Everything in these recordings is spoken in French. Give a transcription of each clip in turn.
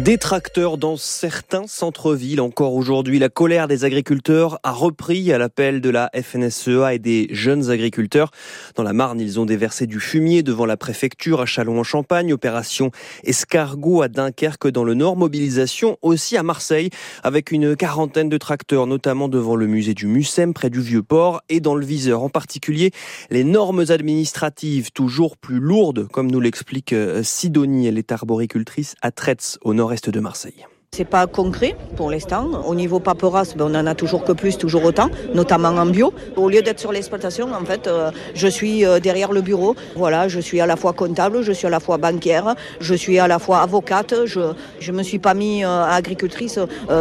Des tracteurs dans certains centres-villes. Encore aujourd'hui, la colère des agriculteurs a repris à l'appel de la FNSEA et des jeunes agriculteurs. Dans la Marne, ils ont déversé du fumier devant la préfecture à Châlons-en-Champagne. Opération escargot à Dunkerque dans le Nord. Mobilisation aussi à Marseille avec une quarantaine de tracteurs, notamment devant le musée du Mucem près du Vieux-Port et dans le viseur. En particulier, les normes administratives toujours plus lourdes, comme nous l'explique euh, Sidonie. Elle est arboricultrice à Tretz au nord nord-est de Marseille. C'est pas concret pour l'instant. Au niveau paperasse, ben on en a toujours que plus, toujours autant, notamment en bio. Au lieu d'être sur l'exploitation, en fait, euh, je suis euh, derrière le bureau. Voilà, je suis à la fois comptable, je suis à la fois banquière, je suis à la fois avocate. Je je me suis pas mis euh, agricultrice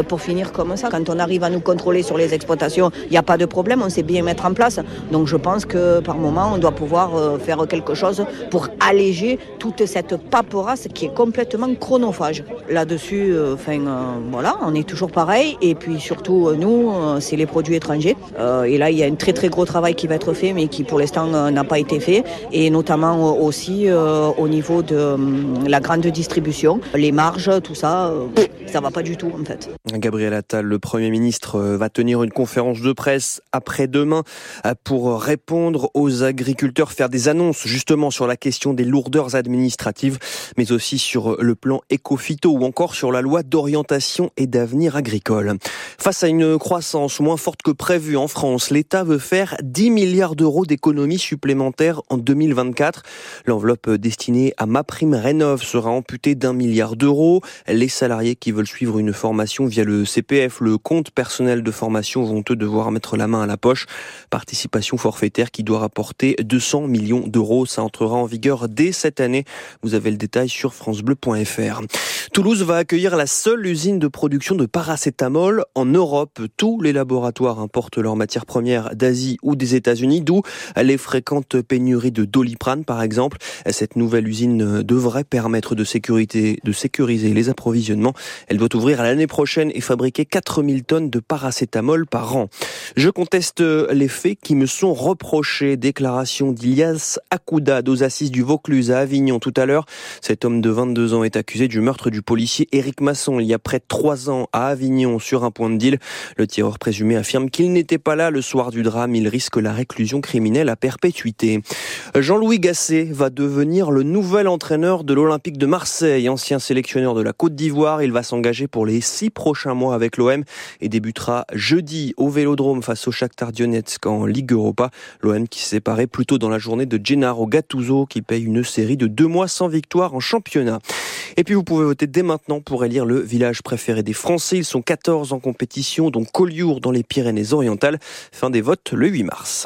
pour finir comme ça. Quand on arrive à nous contrôler sur les exploitations, il n'y a pas de problème, on sait bien mettre en place. Donc je pense que par moment, on doit pouvoir faire quelque chose pour alléger toute cette paperasse qui est complètement chronophage. Là-dessus, enfin euh, voilà, on est toujours pareil. Et puis surtout, euh, nous, euh, c'est les produits étrangers. et là, il y a un très très gros travail qui va être fait, mais qui pour l'instant n'a pas été fait. Et notamment aussi au niveau de la grande distribution, les marges, tout ça ça va pas du tout en fait. Gabriel Attal, le Premier ministre, va tenir une conférence de presse après-demain pour répondre aux agriculteurs, faire des annonces justement sur la question des lourdeurs administratives, mais aussi sur le plan éco-phyto ou encore sur la loi d'orientation d'orientation et d'avenir agricole. Face à une croissance moins forte que prévue en France, l'État veut faire 10 milliards d'euros d'économies supplémentaires en 2024. L'enveloppe destinée à ma prime rénov sera amputée d'un milliard d'euros. Les salariés qui veulent suivre une formation via le CPF, le compte personnel de formation, vont eux devoir mettre la main à la poche. Participation forfaitaire qui doit rapporter 200 millions d'euros. Ça entrera en vigueur dès cette année. Vous avez le détail sur francebleu.fr. Toulouse va accueillir la seule l'usine de production de paracétamol en Europe. Tous les laboratoires importent leurs matières premières d'Asie ou des États-Unis, d'où les fréquentes pénuries de doliprane, par exemple. Cette nouvelle usine devrait permettre de, sécuriser les approvisionnements. Elle doit ouvrir l'année prochaine et fabriquer 4000 tonnes de paracétamol par an. Je conteste les faits qui me sont reprochés. Déclaration d'Ilias Akoudad aux assises du Vaucluse à Avignon tout à l'heure. Cet homme de 22 ans est accusé du meurtre du policier Éric Masson près de trois ans à Avignon sur un point de deal. Le tireur présumé affirme qu'il n'était pas là le soir du drame. Il risque la réclusion criminelle à perpétuité. Jean-Louis Gasset va devenir le nouvel entraîneur de l'Olympique de Marseille. Ancien sélectionneur de la Côte d'Ivoire, il va s'engager pour les six prochains mois avec l'OM et débutera jeudi au Vélodrome face au Shakhtar Donetsk en Ligue Europa. L'OM qui s'est séparé plus tôt dans la journée de Gennaro Gattuso qui paye une série de deux mois sans victoire en championnat. Et puis vous pouvez voter dès maintenant pour élire le village préféré des Français. Ils sont 14 en compétition, dont Collioure dans les Pyrénées-Orientales. Fin des votes le 8 mars.